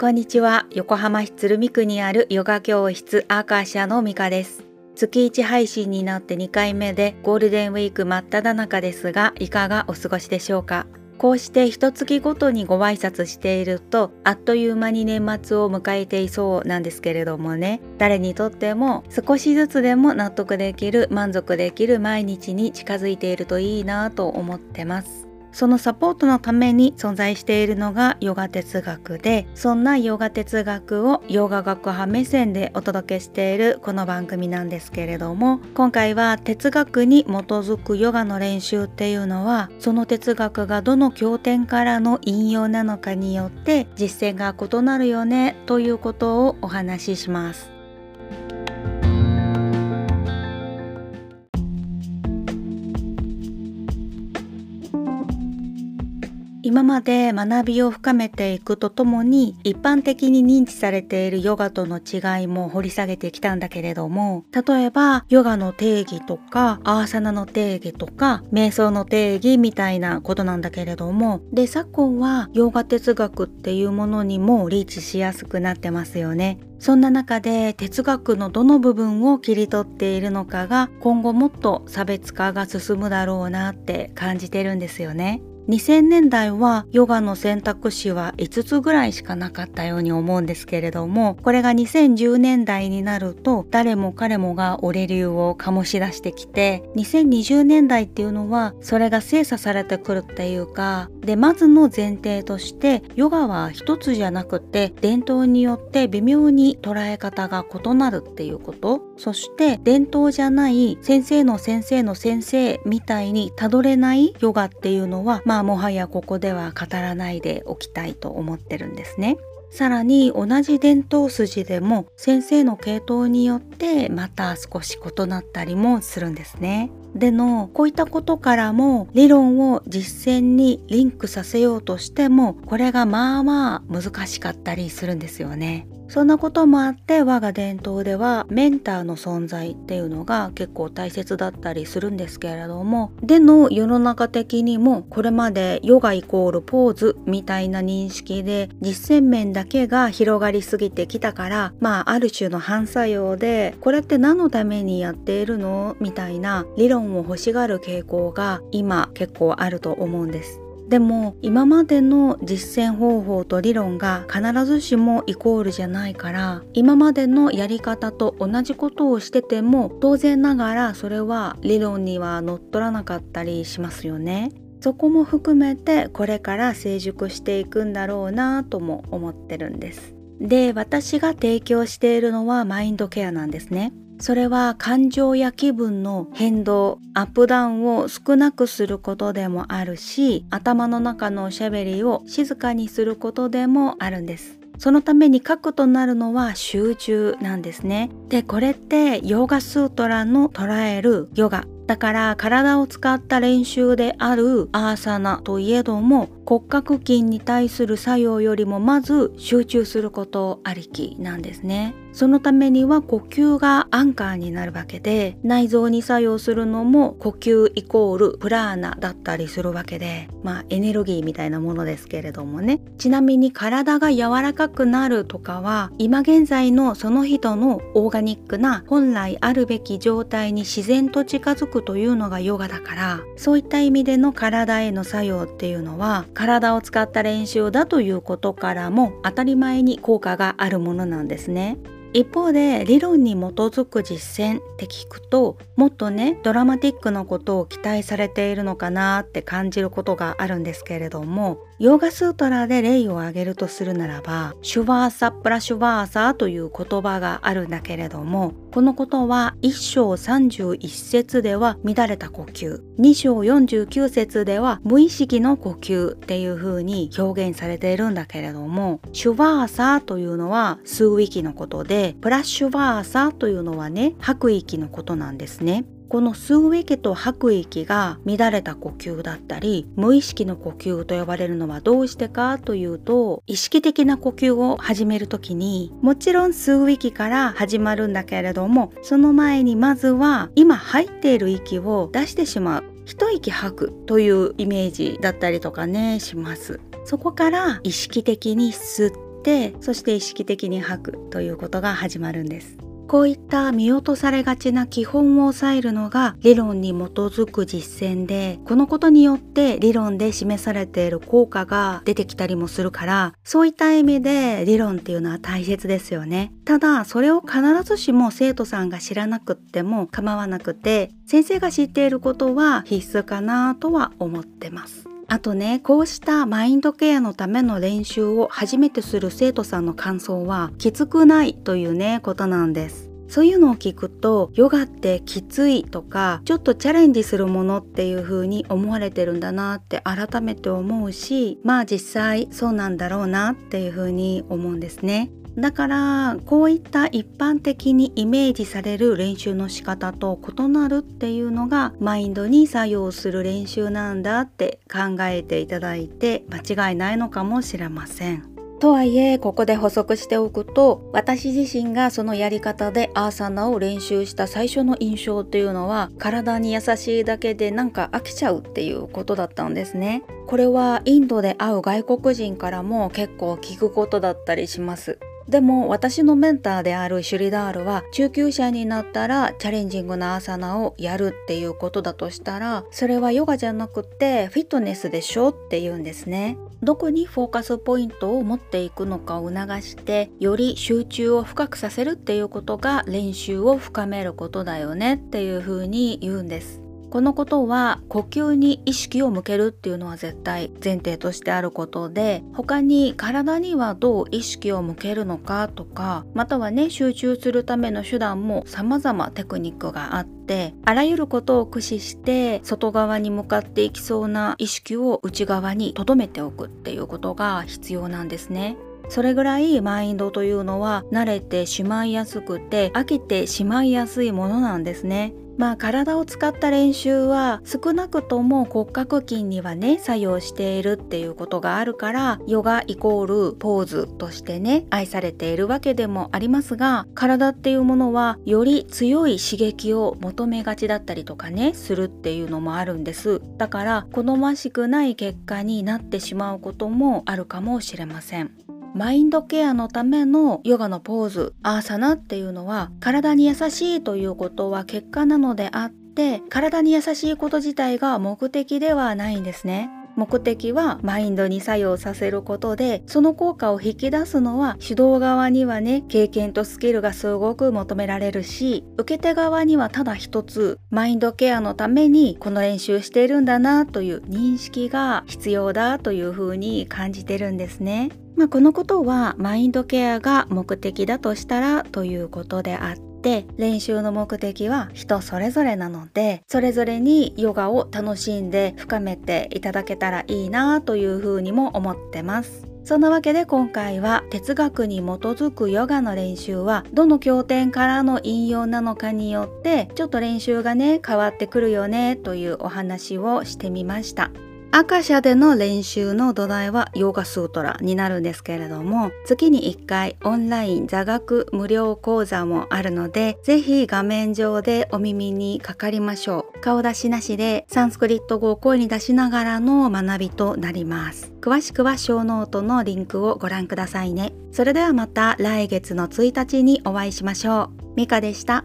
こんにちは。横浜市鶴見区にあるヨガ教室アーカーシャのミカです。月1配信になって2回目でゴールデンウィーク真っ只中ですがいかがお過ごしでしょうか？こうして一月ごとにご挨拶しているとあっという間に年末を迎えていそうなんですけれどもね。誰にとっても少しずつでも納得できる満足できる毎日に近づいているといいなと思ってます。そのサポートのために存在しているのがヨガ哲学でそんなヨガ哲学をヨガ学派目線でお届けしているこの番組なんですけれども今回は哲学に基づくヨガの練習っていうのはその哲学がどの経典からの引用なのかによって実践が異なるよねということをお話しします。今まで学びを深めていくとともに一般的に認知されているヨガとの違いも掘り下げてきたんだけれども例えばヨガの定義とかアーサナの定義とか瞑想の定義みたいなことなんだけれどもで昨今はヨガ哲学っていうものにもリーチしやすくなってますよねそんな中で哲学のどの部分を切り取っているのかが今後もっと差別化が進むだろうなって感じてるんですよね。2000年代はヨガの選択肢は5つぐらいしかなかったように思うんですけれどもこれが2010年代になると誰も彼もが俺流を醸し出してきて2020年代っていうのはそれが精査されてくるっていうかでまずの前提としてヨガは一つじゃなくて伝統によって微妙に捉え方が異なるっていうこと。そして伝統じゃない先生の先生の先生みたいにたどれないヨガっていうのはまあもはやここでは語らないでおきたいと思ってるんですね。さらに同じ伝統筋でも先生の系統によってまた少し異なったりもするんですね。でのこういったことからも理論を実践にリンクさせようとしてもこれがまあまあ難しかったりするんですよね。そんなこともあって我が伝統ではメンターの存在っていうのが結構大切だったりするんですけれどもでの世の中的にもこれまでヨガイコールポーズみたいな認識で実践面だけが広がりすぎてきたからまあある種の反作用でこれって何のためにやっているのみたいな理論を欲しがる傾向が今結構あると思うんです。でも今までの実践方法と理論が必ずしもイコールじゃないから今までのやり方と同じことをしてても当然ながらそれは理論には乗っ取らなかったりしますよね。そこも含めてこれから成熟していくんだろうなとも思ってるんです。で私が提供しているのはマインドケアなんですね。それは感情や気分の変動アップダウンを少なくすることでもあるし頭の中のおしゃべりを静かにすることでもあるんです。そのために核となるのは集中なんですね。でこれってヨガスートラの捉えるヨガ。だから体を使った練習であるアーサナといえども骨格筋に対する作用よりもまず集中することありきなんですね。そのためには呼吸がアンカーになるわけで内臓に作用するのも呼吸イコールプラーナだったりするわけでまあエネルギーみたいなものですけれどもねちなみに体が柔らかくなるとかは今現在のその人のオーガニックな本来あるべき状態に自然と近づくというのがヨガだからそういった意味での体への作用っていうのは体を使った練習だということからも当たり前に効果があるものなんですね。一方で理論に基づく実践って聞くともっとねドラマティックなことを期待されているのかなって感じることがあるんですけれどもヨーガスートラで例を挙げるとするならばシュワーサプラシュワーサという言葉があるんだけれどもこのことは1章31節では乱れた呼吸2章49節では無意識の呼吸っていう風に表現されているんだけれどもシュワーサというのは吸う息のことでプラッシュワーサというのはね吐く息のことなんですね。この吸う息と吐く息が乱れた呼吸だったり無意識の呼吸と呼ばれるのはどうしてかというと意識的な呼吸を始める時にもちろん吸う息から始まるんだけれどもその前にまずは今入っている息を出してしまう。一息吐くというイメージだったりとかねします。そこから意識的に吸ってそして意識的に吐くということが始まるんですこういった見落とされがちな基本を抑えるのが理論に基づく実践で、このことによって理論で示されている効果が出てきたりもするから、そういった意味で理論っていうのは大切ですよね。ただ、それを必ずしも生徒さんが知らなくっても構わなくて、先生が知っていることは必須かなとは思ってます。あとね、こうしたマインドケアのための練習を初めてする生徒さんの感想は、きつくないというね、ことなんです。そういうのを聞くとヨガってきついとかちょっとチャレンジするものっていう風に思われてるんだなって改めて思うしまあ実際そうなんだろうなっていう風に思うんですね。だからこういった一般的にイメージされる練習の仕方と異なるっていうのがマインドに作用する練習なんだって考えていただいて間違いないのかもしれません。とはいえここで補足しておくと私自身がそのやり方でアーサナを練習した最初の印象っていうのは体に優しいだけでなんか飽きちゃうっていうことだったんですね。これはインドで会う外国人からも結構聞くことだったりします。でも私のメンターであるシュリダールは中級者になったらチャレンジングなアーサナをやるっていうことだとしたらそれはヨガじゃなくてフィットネスでしょって言うんですね。どこにフォーカスポイントを持っていくのかを促してより集中を深くさせるっていうことが練習を深めることだよねっていうふうに言うんです。このことは呼吸に意識を向けるっていうのは絶対前提としてあることで他に体にはどう意識を向けるのかとかまたはね集中するための手段も様々テクニックがあってあらゆることを駆使して外側に向かっていきそうな意識を内側に留めておくっていうことが必要なんですね。それぐらいマインドというのは慣れてしまいやすくて飽きてしまいやすいものなんですね。まあ体を使った練習は少なくとも骨格筋にはね作用しているっていうことがあるからヨガイコールポーズとしてね愛されているわけでもありますが体っていうものはより強い刺激を求めがちだったりとかねするっていうのもあるんですだから好ましくない結果になってしまうこともあるかもしれません。マインドケアのためのヨガのポーズアーサナっていうのは体に優しいということは結果なのであって体に優しいこと自体が目的ではないんですね。目的はマインドに作用させることでその効果を引き出すのは主導側にはね経験とスキルがすごく求められるし受け手側にはただ一つマインドケアのためにこの練習しているんだなという認識が必要だというふうに感じてるんですね。まあ、このことはマインドケアが目的だとしたらということであって練習の目的は人それぞれなのでそれぞれにヨガを楽しんで深めていただけたらいいなというふうにも思ってます。そんなわけで今回は哲学に基づくヨガの練習はどの経典からの引用なのかによってちょっと練習がね変わってくるよねというお話をしてみました。アカーシャでの練習の土台はヨガスートラになるんですけれども月に1回オンライン座学無料講座もあるのでぜひ画面上でお目にかかりましょう。顔出しなしでサンスクリット語を声に出しながらの学びとなります。詳しくはショーノートのリンクをご覧くださいね。それではまた来月の1日にお会いしましょう。ミカでした。